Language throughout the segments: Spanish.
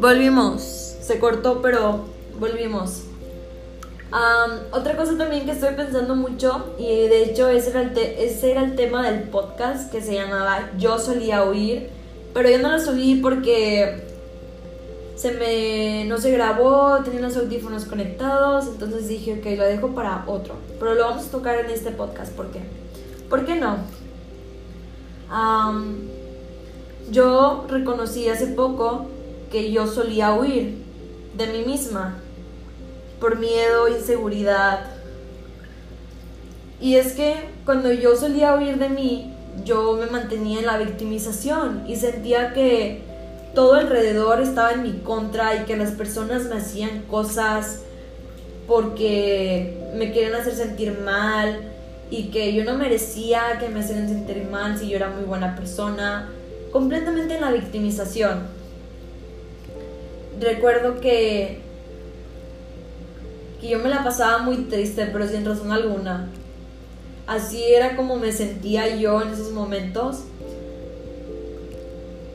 Volvimos. Se cortó, pero volvimos. otra cosa también que estoy pensando mucho, y de hecho ese era, el ese era el tema del podcast que se llamaba Yo solía oír, pero yo no lo subí porque se me no se grabó, tenía los audífonos conectados, entonces dije, ok, lo dejo para otro. Pero lo vamos a tocar en este podcast, ¿por qué? ¿Por qué no? Yo reconocí hace poco que yo solía huir de mí misma por miedo, inseguridad. Y es que cuando yo solía huir de mí, yo me mantenía en la victimización y sentía que todo alrededor estaba en mi contra y que las personas me hacían cosas porque me querían hacer sentir mal y que yo no merecía que me hicieran sentir mal si yo era muy buena persona. Completamente en la victimización. Recuerdo que, que yo me la pasaba muy triste, pero sin razón alguna. Así era como me sentía yo en esos momentos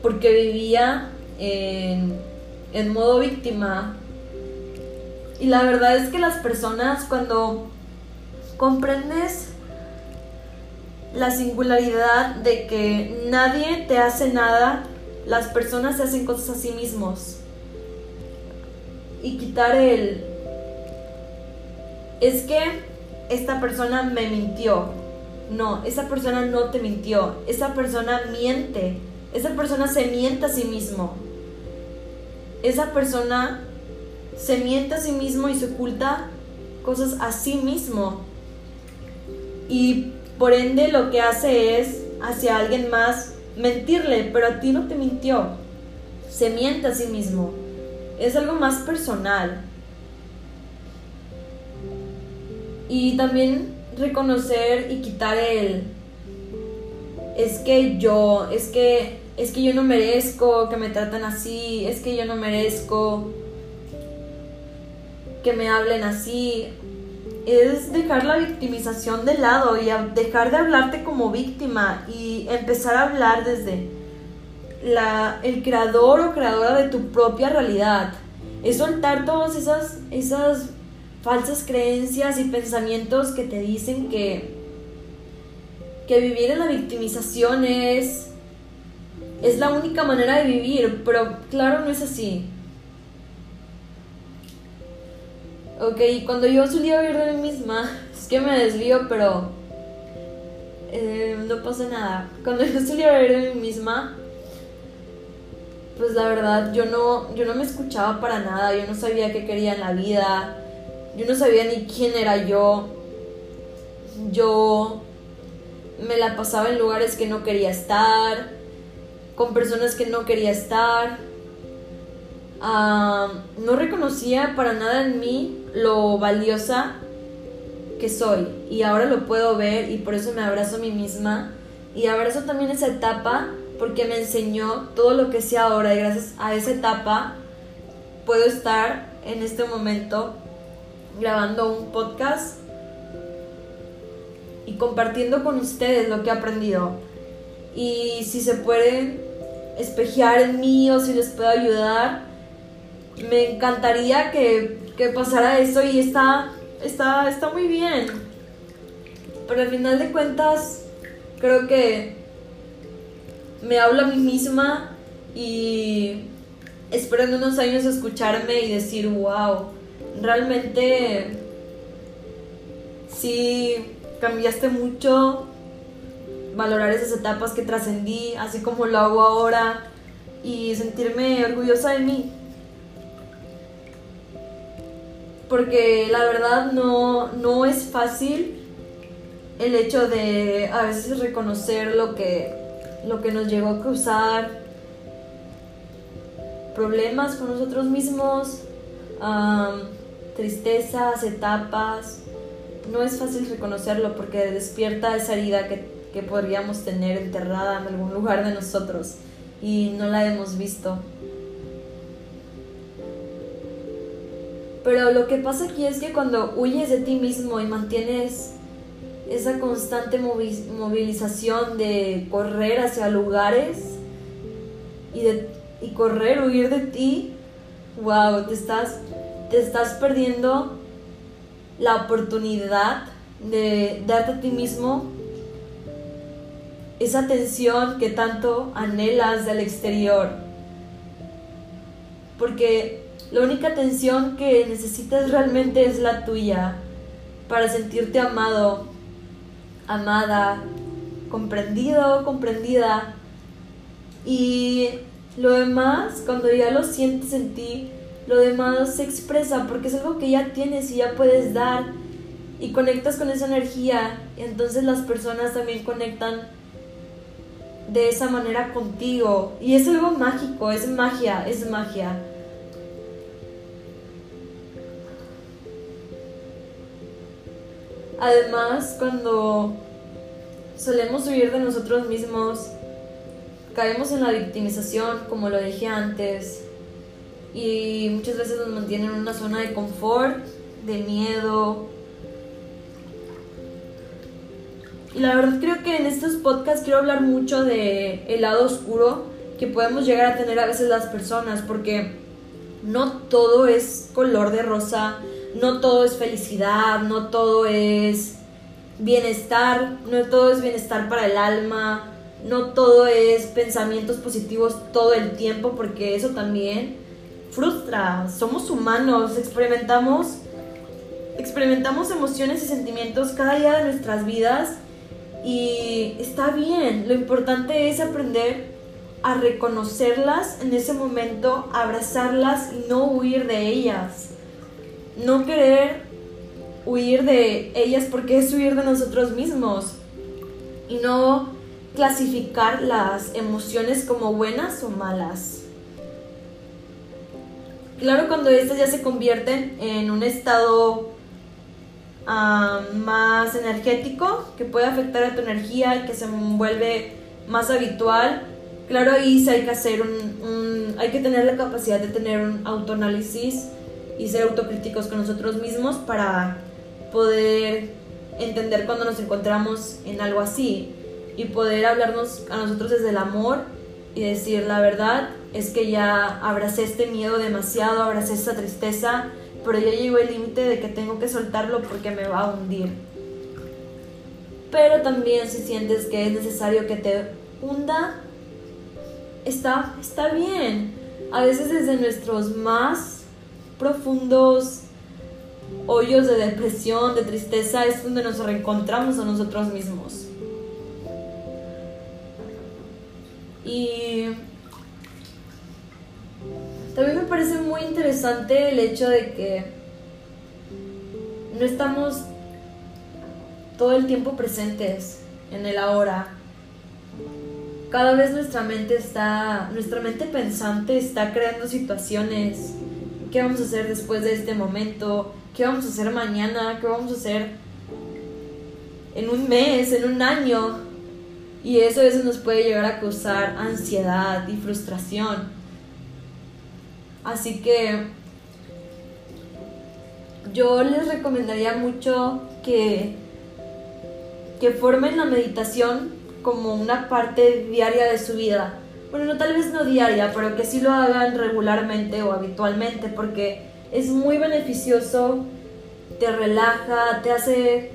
porque vivía en, en modo víctima. Y la verdad es que las personas cuando comprendes la singularidad de que nadie te hace nada, las personas se hacen cosas a sí mismos. Y quitar el... Es que esta persona me mintió. No, esa persona no te mintió. Esa persona miente esa persona se miente a sí mismo. Esa persona se miente a sí mismo y se oculta cosas a sí mismo. Y por ende lo que hace es hacia alguien más mentirle, pero a ti no te mintió. Se miente a sí mismo. Es algo más personal. Y también reconocer y quitar el es que yo, es que es que yo no merezco que me traten así, es que yo no merezco que me hablen así. Es dejar la victimización de lado y dejar de hablarte como víctima y empezar a hablar desde la, el creador o creadora de tu propia realidad. Es soltar todas esas, esas falsas creencias y pensamientos que te dicen que, que vivir en la victimización es es la única manera de vivir, pero claro, no es así. Ok, cuando yo solía vivir de mí misma, es que me desvío, pero eh, no pasa nada. Cuando yo solía vivir de mí misma, pues la verdad, yo no, yo no me escuchaba para nada, yo no sabía qué quería en la vida, yo no sabía ni quién era yo. Yo me la pasaba en lugares que no quería estar con personas que no quería estar. no reconocía para nada en mí lo valiosa que soy y ahora lo puedo ver y por eso me abrazo a mí misma y abrazo también esa etapa porque me enseñó todo lo que sé ahora y gracias a esa etapa puedo estar en este momento grabando un podcast y compartiendo con ustedes lo que he aprendido. Y si se pueden espejear en mí o si les puedo ayudar, me encantaría que, que pasara eso y está, está, está muy bien. Pero al final de cuentas, creo que me hablo a mí misma y espero en unos años escucharme y decir, wow, realmente sí cambiaste mucho, valorar esas etapas que trascendí, así como lo hago ahora, y sentirme orgullosa de mí. Porque la verdad no, no es fácil el hecho de a veces reconocer lo que, lo que nos llegó a causar problemas con nosotros mismos, tristezas, etapas. No es fácil reconocerlo porque despierta esa herida que que podríamos tener enterrada en algún lugar de nosotros y no la hemos visto. Pero lo que pasa aquí es que cuando huyes de ti mismo y mantienes esa constante movilización de correr hacia lugares y, correr, huir de ti, wow, te estás, te estás perdiendo la oportunidad de darte a ti mismo esa atención que tanto anhelas del exterior. Porque la única atención que necesitas realmente es la tuya para sentirte amado, amada, comprendido, comprendida. Y lo demás, cuando ya lo sientes en ti, lo demás se expresa porque es algo que ya tienes y ya puedes dar y conectas con esa energía. Y entonces las personas también conectan de esa manera contigo. Y es algo mágico, es magia, es magia. Además, cuando solemos huir de nosotros mismos, caemos en la victimización, como lo dije antes, y muchas veces nos mantienen en una zona de confort, de miedo. Y la verdad creo que en estos podcasts quiero hablar mucho de el lado oscuro que podemos llegar a tener a veces las personas, porque no todo es color de rosa, no todo es felicidad, no todo es bienestar, no todo es bienestar para el alma, no todo es pensamientos positivos todo el tiempo, porque eso también frustra. Somos humanos, experimentamos experimentamos emociones y sentimientos cada día de nuestras vidas y está bien. Lo importante es aprender a reconocerlas en ese momento, abrazarlas y no huir de ellas no querer huir de ellas porque es huir de nosotros mismos y no clasificar las emociones como buenas o malas. Claro, cuando estas ya se convierten en un estado ah, más energético que puede afectar a tu energía y que se vuelve más habitual, claro, ahí sí hay que hacer un hay que tener la capacidad de tener un autoanálisis y ser autocríticos con nosotros mismos para poder entender cuando nos encontramos en algo así y poder hablarnos a nosotros desde el amor y decir la verdad es que ya abracé este miedo demasiado, abracé esta tristeza, pero ya llegó el límite de que tengo que soltarlo porque me va a hundir. Pero también si sientes que es necesario que te hunda, está, está bien. A veces desde nuestros más profundos hoyos de depresión, de tristeza, es donde nos reencontramos a nosotros mismos. Y también me parece muy interesante el hecho de que no estamos todo el tiempo presentes en el ahora. Cada vez nuestra mente está, nuestra mente pensante está creando situaciones qué vamos a hacer después de este momento, qué vamos a hacer mañana, qué vamos a hacer en un mes, en un año. Y eso a veces nos puede llegar a causar ansiedad y frustración. Así que yo les recomendaría mucho que, que formen la meditación como una parte diaria de su vida bueno, no, tal vez no diaria, pero que sí lo hagan regularmente o habitualmente, porque es muy beneficioso, te relaja, te hace,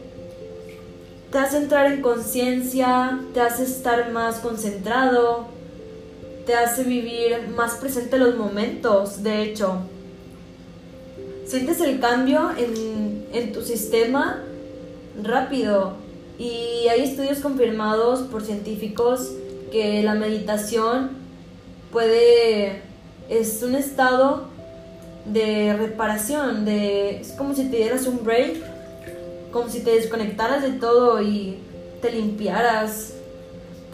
te hace entrar en conciencia, te hace estar más concentrado, te hace vivir más presente los momentos, de hecho. Sientes el cambio en, en tu sistema rápido y hay estudios confirmados por científicos que la meditación puede, es un estado de reparación, de, es como si te dieras un break, como si te desconectaras de todo y te limpiaras,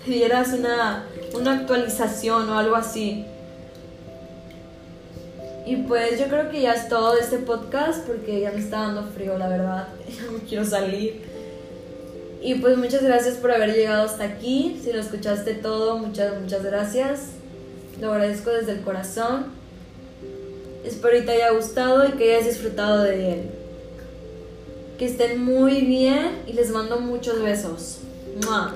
te dieras una, una actualización o algo así. Y pues yo creo que ya es todo de este podcast porque ya me está dando frío, la verdad. Ya no quiero salir. Y pues muchas gracias por haber llegado hasta aquí. Si lo escuchaste todo, muchas, muchas gracias. Lo agradezco desde el corazón. Espero que te haya gustado y que hayas disfrutado de él. Que estén muy bien y les mando muchos besos. ¡Mua!